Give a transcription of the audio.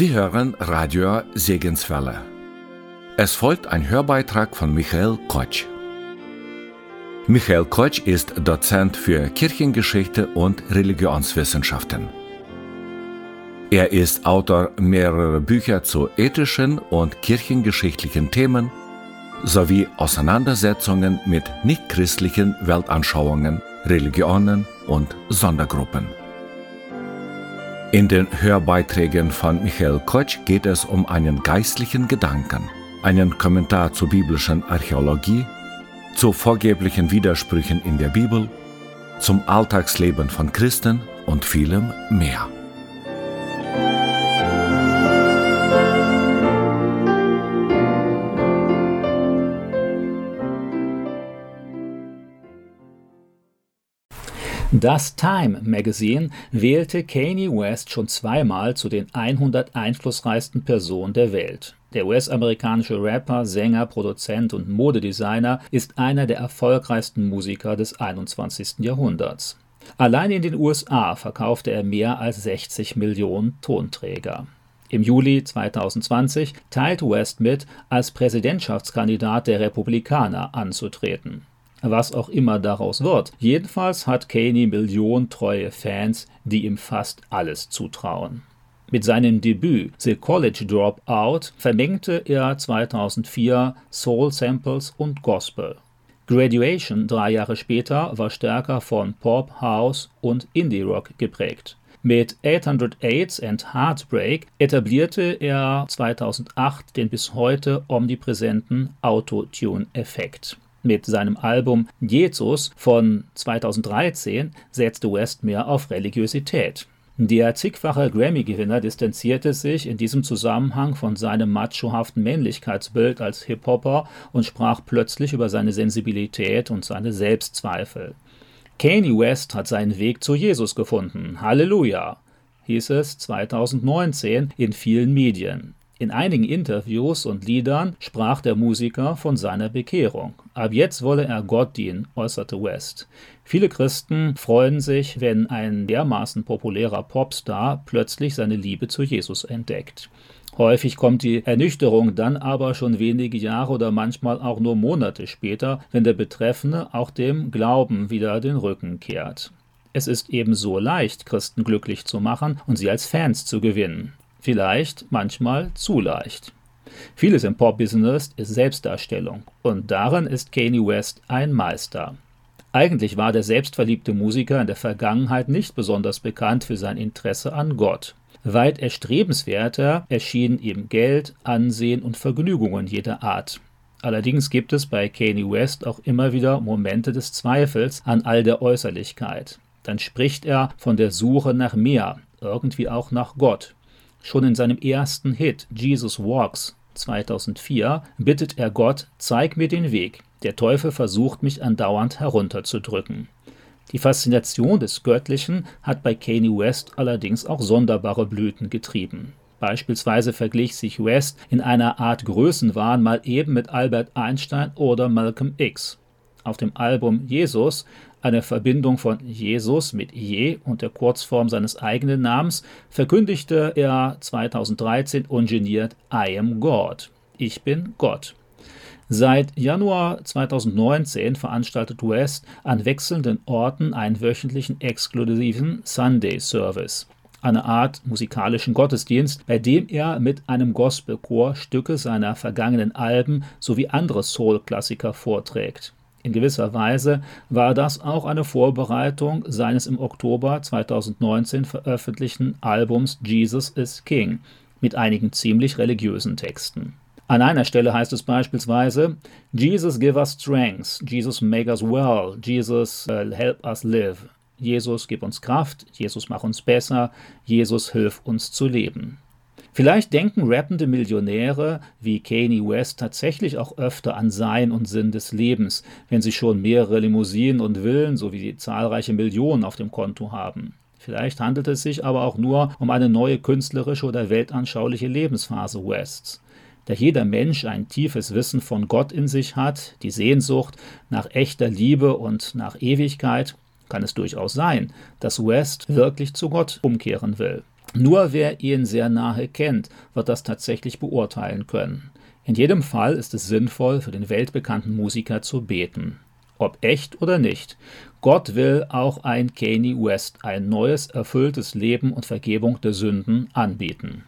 Sie hören Radio Segenswelle. Es folgt ein Hörbeitrag von Michael Kotsch. Michael Kotsch ist Dozent für Kirchengeschichte und Religionswissenschaften. Er ist Autor mehrerer Bücher zu ethischen und kirchengeschichtlichen Themen sowie Auseinandersetzungen mit nichtchristlichen Weltanschauungen, Religionen und Sondergruppen. In den Hörbeiträgen von Michael Kotsch geht es um einen geistlichen Gedanken, einen Kommentar zur biblischen Archäologie, zu vorgeblichen Widersprüchen in der Bibel, zum Alltagsleben von Christen und vielem mehr. Das Time Magazine wählte Kanye West schon zweimal zu den 100 einflussreichsten Personen der Welt. Der US-amerikanische Rapper, Sänger, Produzent und Modedesigner ist einer der erfolgreichsten Musiker des 21. Jahrhunderts. Allein in den USA verkaufte er mehr als 60 Millionen Tonträger. Im Juli 2020 teilte West mit, als Präsidentschaftskandidat der Republikaner anzutreten was auch immer daraus wird. Jedenfalls hat Kaney milliontreue Fans, die ihm fast alles zutrauen. Mit seinem Debüt The College Dropout vermengte er 2004 Soul Samples und Gospel. Graduation drei Jahre später war stärker von Pop, House und Indie Rock geprägt. Mit 808 and Heartbreak etablierte er 2008 den bis heute omnipräsenten Autotune-Effekt. Mit seinem Album Jesus von 2013 setzte West mehr auf Religiosität. Der zigfache Grammy-Gewinner distanzierte sich in diesem Zusammenhang von seinem machohaften Männlichkeitsbild als Hip-Hopper und sprach plötzlich über seine Sensibilität und seine Selbstzweifel. Kanye West hat seinen Weg zu Jesus gefunden. Halleluja! hieß es 2019 in vielen Medien. In einigen Interviews und Liedern sprach der Musiker von seiner Bekehrung. Ab jetzt wolle er Gott dienen, äußerte West. Viele Christen freuen sich, wenn ein dermaßen populärer Popstar plötzlich seine Liebe zu Jesus entdeckt. Häufig kommt die Ernüchterung dann aber schon wenige Jahre oder manchmal auch nur Monate später, wenn der Betreffende auch dem Glauben wieder den Rücken kehrt. Es ist ebenso leicht, Christen glücklich zu machen und sie als Fans zu gewinnen. Vielleicht manchmal zu leicht. Vieles im Pop-Business ist Selbstdarstellung und darin ist Kanye West ein Meister. Eigentlich war der selbstverliebte Musiker in der Vergangenheit nicht besonders bekannt für sein Interesse an Gott. Weit erstrebenswerter erschienen ihm Geld, Ansehen und Vergnügungen jeder Art. Allerdings gibt es bei Kanye West auch immer wieder Momente des Zweifels an all der Äußerlichkeit. Dann spricht er von der Suche nach mehr, irgendwie auch nach Gott. Schon in seinem ersten Hit Jesus Walks 2004 bittet er Gott, zeig mir den Weg. Der Teufel versucht mich andauernd herunterzudrücken. Die Faszination des Göttlichen hat bei Kanye West allerdings auch sonderbare Blüten getrieben. Beispielsweise verglich sich West in einer Art Größenwahn mal eben mit Albert Einstein oder Malcolm X. Auf dem Album Jesus eine Verbindung von Jesus mit Je und der Kurzform seines eigenen Namens, verkündigte er 2013 ungeniert I am God. Ich bin Gott. Seit Januar 2019 veranstaltet West an wechselnden Orten einen wöchentlichen exklusiven Sunday Service, eine Art musikalischen Gottesdienst, bei dem er mit einem Gospelchor Stücke seiner vergangenen Alben sowie andere Soul-Klassiker vorträgt. In gewisser Weise war das auch eine Vorbereitung seines im Oktober 2019 veröffentlichten Albums Jesus is King mit einigen ziemlich religiösen Texten. An einer Stelle heißt es beispielsweise Jesus give us strength, Jesus make us well, Jesus uh, help us live. Jesus gib uns Kraft, Jesus mach uns besser, Jesus hilf uns zu leben. Vielleicht denken rappende Millionäre wie Kanye West tatsächlich auch öfter an Sein und Sinn des Lebens, wenn sie schon mehrere Limousinen und Villen sowie zahlreiche Millionen auf dem Konto haben. Vielleicht handelt es sich aber auch nur um eine neue künstlerische oder weltanschauliche Lebensphase Wests. Da jeder Mensch ein tiefes Wissen von Gott in sich hat, die Sehnsucht nach echter Liebe und nach Ewigkeit, kann es durchaus sein, dass West wirklich zu Gott umkehren will. Nur wer ihn sehr nahe kennt, wird das tatsächlich beurteilen können. In jedem Fall ist es sinnvoll, für den weltbekannten Musiker zu beten. Ob echt oder nicht. Gott will auch ein Kanye West ein neues, erfülltes Leben und Vergebung der Sünden anbieten.